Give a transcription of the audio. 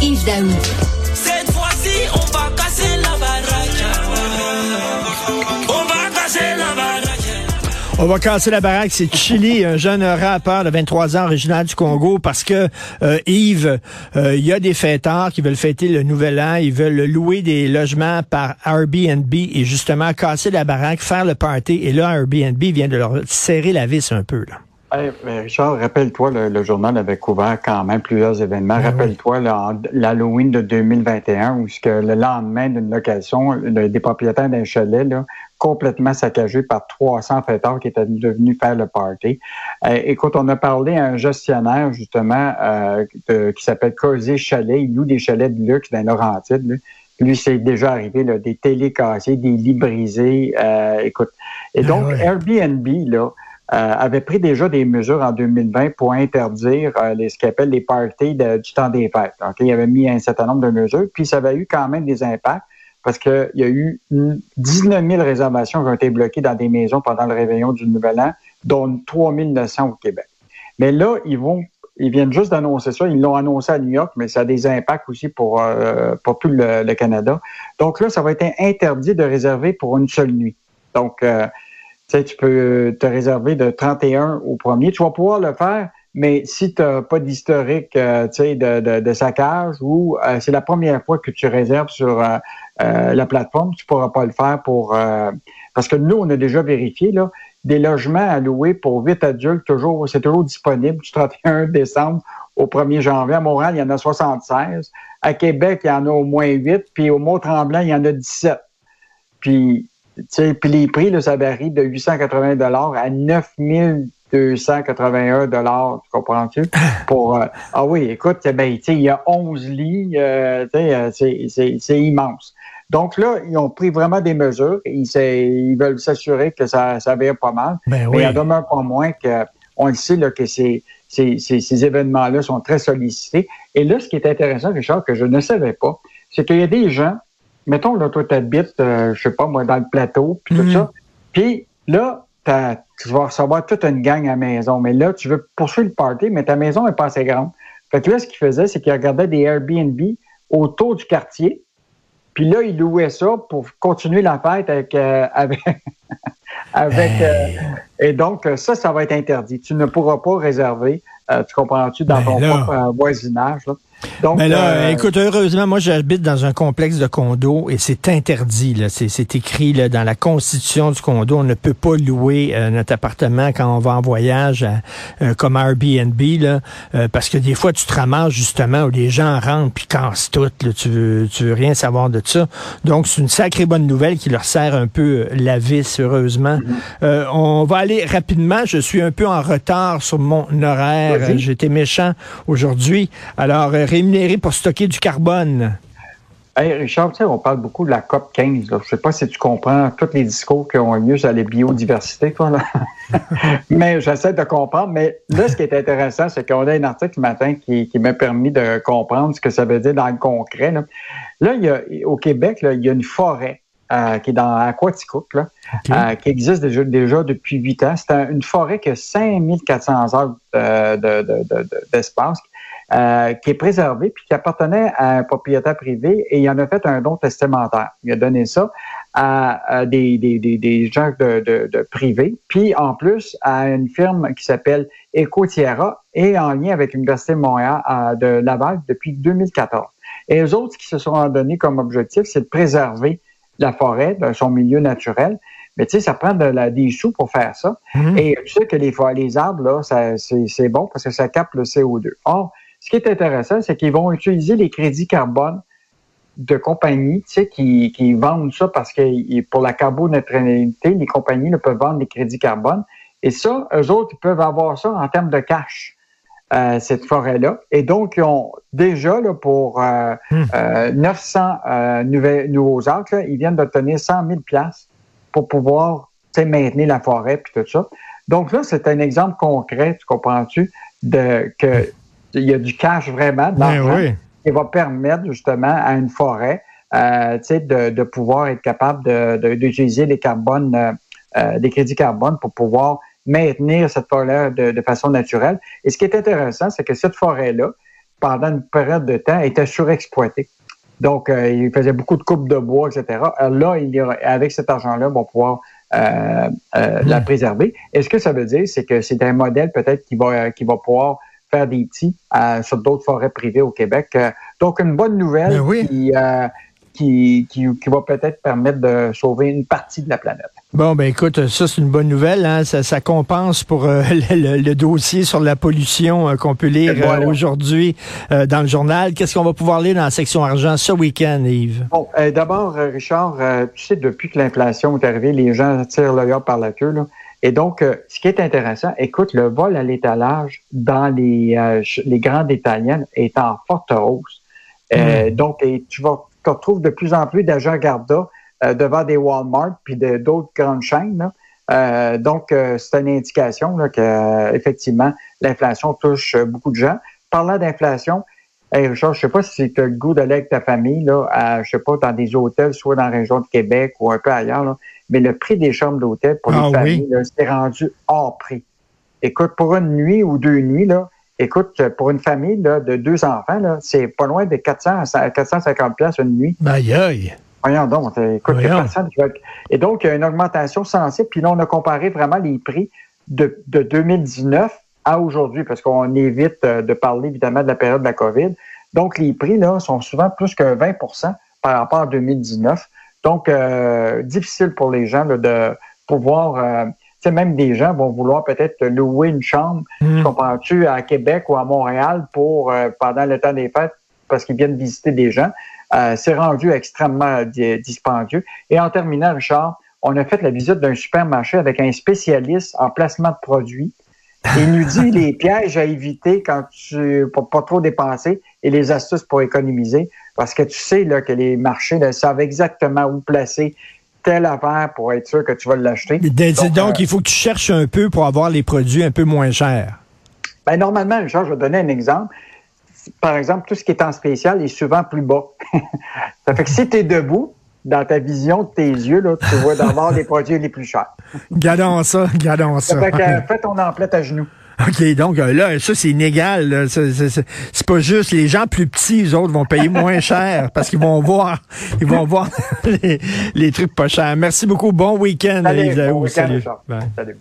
Yves Daou. Cette fois-ci, on va casser la baraque. On va casser la baraque. On va casser la baraque, c'est Chili, un jeune rappeur de 23 ans originaire du Congo, parce que euh, Yves, euh, il y a des fêtards qui veulent fêter le nouvel an, ils veulent louer des logements par Airbnb et justement casser la baraque, faire le party. Et là, Airbnb vient de leur serrer la vis un peu. Là. Hey, Richard, rappelle-toi, le, le journal avait couvert quand même plusieurs événements. Rappelle-toi là, l'Halloween de 2021, où ce que le lendemain d'une location, le- des propriétaires d'un chalet, là, complètement saccagé par 300 fêtards qui étaient devenus faire le party. Euh, écoute, on a parlé à un gestionnaire, justement, euh, de- qui s'appelle Cozy Chalet. Il loue des chalets de luxe dans Laurentides. Lui, lui c'est déjà arrivé, là, des télés cassées, des lits brisés. euh, écoute. Et donc, ouais. Airbnb, là, avait pris déjà des mesures en 2020 pour interdire euh, les, ce qu'on appelle les parties du temps des fêtes. Ok, Il avait mis un certain nombre de mesures, puis ça avait eu quand même des impacts parce qu'il y a eu une- 19 000 réservations qui ont été bloquées dans des maisons pendant le réveillon du Nouvel An, dont 3 900 au Québec. Mais là, ils vont, ils viennent juste d'annoncer ça. Ils l'ont annoncé à New York, mais ça a des impacts aussi pour, euh, pour tout le, le Canada. Donc là, ça va être interdit de réserver pour une seule nuit. Donc, euh, sais, tu peux te réserver de 31 au premier. Tu vas pouvoir le faire, mais si tu n'as pas d'historique euh, de, de, de saccage ou euh, c'est la première fois que tu réserves sur euh, euh, la plateforme, tu pourras pas le faire pour... euh, parce que nous, on a déjà vérifié, là, des logements à louer pour 8 adultes, toujours, c'est toujours disponible du 31 décembre au 1er janvier. À Montréal, il y en a 76. À Québec, il y en a au moins 8. Puis au Mont-Tremblant, il y en a 17. Puis, puis les prix, là, ça varie de 880 dollars à 9281 dollars, tu comprends-tu? Pour euh, ah oui, écoute, ben, tu sais, il y a 11 lits, euh, tu sais, euh, c'est- c'est c'est immense. Donc là, ils ont pris vraiment des mesures. Ils, ils veulent s'assurer que ça, ça va pas mal. Ben Mais il en demeure pas moins que on le sait là, que ces, ces, ces, ces événements-là sont très sollicités. Et là, ce qui est intéressant, Richard, que je ne savais pas, c'est qu'il y a des gens, mettons, là, toi, tu habites, euh, je sais pas, moi, dans le plateau, puis Mhm. tout ça. Puis là, tu vas recevoir toute une gang à la maison. Mais là, tu veux poursuivre le party, mais ta maison n'est pas assez grande. Fait que là, ce qu'ils faisaient, c'est qu'ils regardaient des Airbnb autour du quartier. Puis là, ils louaient ça pour continuer la fête avec, euh, avec, avec euh, et donc euh, ça, ça va être interdit. Tu ne pourras pas réserver, euh, tu comprends-tu, dans Ben ton là. propre voisinage. là. Donc, Mais là, euh, écoute, heureusement, moi, j'habite dans un complexe de condos et c'est interdit. Là. C'est, c'est écrit là, dans la constitution du condo. On ne peut pas louer euh, notre appartement quand on va en voyage à, euh, comme Airbnb, là, euh, parce que des fois, tu te ramasses justement où les gens rentrent puis cassent tout. Là, tu veux, tu veux rien savoir de ça. Donc, c'est une sacrée bonne nouvelle qui leur sert un peu euh, la vis, heureusement. Euh, on va aller rapidement. Je suis un peu en retard sur mon horaire. J'étais méchant aujourd'hui. Alors, euh, rémunéré pour stocker du carbone. Hey Richard, tu sais, on parle beaucoup de la COP 15. Là. Je sais pas si tu comprends tous les discours qui ont lieu sur la biodiversité, toi, là. mais j'essaie de comprendre. Mais là, ce qui est intéressant, c'est qu'on a un article ce matin qui, qui m'a permis de comprendre ce que ça veut dire dans le concret. Là, là il y a, au Québec, là, il y a une forêt euh, qui est dans Aquaticook, là, euh, qui existe déjà, déjà depuis huit ans. C'est un- une forêt qui a 5400 heures euh, de- de- de- de- d'espace, euh, qui est préservée puis qui appartenait à un propriétaire privé et il en a fait un don testamentaire. Il a donné ça à, à des, des, des, des gens de, de, de privés, puis en plus à une firme qui s'appelle Ecotiera et en lien avec l'Université de Montréal de Laval depuis 2014. Et eux autres, qui se sont donnés comme objectif, c'est de préserver la forêt, de son milieu naturel. Mais tu sais, ça prend de la, des sous pour faire ça. Mhm. Et tu sais que les, les arbres, là, ça, c'est, c'est bon parce que ça capte le CO2. Or, ce qui est intéressant, c'est qu'ils vont utiliser les crédits carbone de compagnies, tu sais, qui, qui vendent ça parce que pour la carboneutralité, les compagnies là, peuvent vendre des crédits carbone. Et ça, eux autres, ils peuvent avoir ça en termes de cash, euh, cette forêt-là. Et donc, ils ont déjà, là, pour euh, Hmm. euh, 900 nouveaux là, ils viennent d'obtenir 100 000 piastres pour pouvoir maintenir la forêt puis tout ça. Donc là, c'est un exemple concret, tu comprends-tu, de que il y a du cash vraiment, Ben l'argent oui. qui va permettre justement à une forêt euh, de, de pouvoir être capable de- de- d'utiliser les carbones, euh, euh, des crédits carbone pour pouvoir maintenir cette forêt de, de façon naturelle. Et ce qui est intéressant, c'est que cette forêt-là, pendant une période de temps, était surexploité. Donc, euh, il faisait beaucoup de coupes de bois, etc. là, il, avec cet argent-là, on va pouvoir euh, euh, la hmm. préserver. Et ce que ça veut dire, c'est que c'est un modèle peut-être qui va, qui va pouvoir faire des petits sur d'autres forêts privées au Québec. donc, une bonne nouvelle ben qui, qui, qui, va peut-être permettre de sauver une partie de la planète. Bon, ben écoute, ça c'est une bonne nouvelle. Hein? Ça, ça, compense pour euh, le, dossier sur la pollution euh, qu'on peut lire euh, aujourd'hui dans le journal. Qu'est-ce qu'on va pouvoir lire dans la section argent ce week-end, Yves? Bon, d'abord, Richard, tu sais, depuis que l'inflation est arrivée, les gens tirent l'œil par la queue. Là. Et donc, ce qui est intéressant, écoute, le vol à l'étalage dans les, les grandes italiennes est en forte hausse. Hmm. Donc, et tu vas tu retrouves de plus en plus d'agents Garda euh, devant des Walmart puis d'autres grandes chaînes. Euh, donc, euh, c'est une indication là, que effectivement l'inflation touche beaucoup de gens. Parlant d'inflation, hey Richard, je sais pas si tu as le goût d'aller avec ta famille, là, à, je sais pas, dans des hôtels, soit dans la région de Québec ou un peu ailleurs, mais le prix des chambres d'hôtel pour les ah familles, c'est rendu hors prix. Écoute, pour une nuit ou deux nuits, là, Écoute, pour une famille de deux enfants, c'est pas loin de 400 à 450 pièces une nuit. Aïe aïe. Voyons donc, écoute, personne Et donc, il y a une augmentation sensible. Puis là, on a comparé vraiment les prix de, 2019 à aujourd'hui, parce qu'on évite euh, de parler évidemment de la période de la COVID. Donc, les prix, là, sont souvent plus que 20% par rapport à 2019. Donc, euh, difficile pour les gens de pouvoir euh, sais, même des gens vont vouloir peut-être louer une chambre, mm. comprends-tu, à Québec ou à Montréal pour euh, pendant le temps des fêtes parce qu'ils viennent visiter des gens. Euh, c'est rendu extrêmement dispendieux. Et en terminant, Richard, on a fait la visite d'un supermarché avec un spécialiste en placement de produits. Il nous dit les pièges à éviter quand tu pour pas trop dépenser et les astuces pour économiser. Parce que tu sais là, que les marchés savent exactement où placer telle affaire pour être sûr que tu vas l'acheter. Donc, euh, il faut que tu cherches un peu pour avoir les produits un peu moins chers. Ben, normalement, je vais donner un exemple. Par exemple, tout ce qui est en spécial est souvent plus bas. ça fait que si tu es debout, dans ta vision de tes yeux, là, tu vois d'avoir les produits les plus chers. Gardons ça, gardons ça. Ça fait que fais ton emplette à genoux. OK, donc euh, là, ça, c'est inégal. C'est pas juste les gens plus petits, les autres vont payer moins cher parce qu'ils vont voir ils vont voir les, trucs pas chers. Merci beaucoup. Bon week-end, Salut. Bon week Salut. Salut.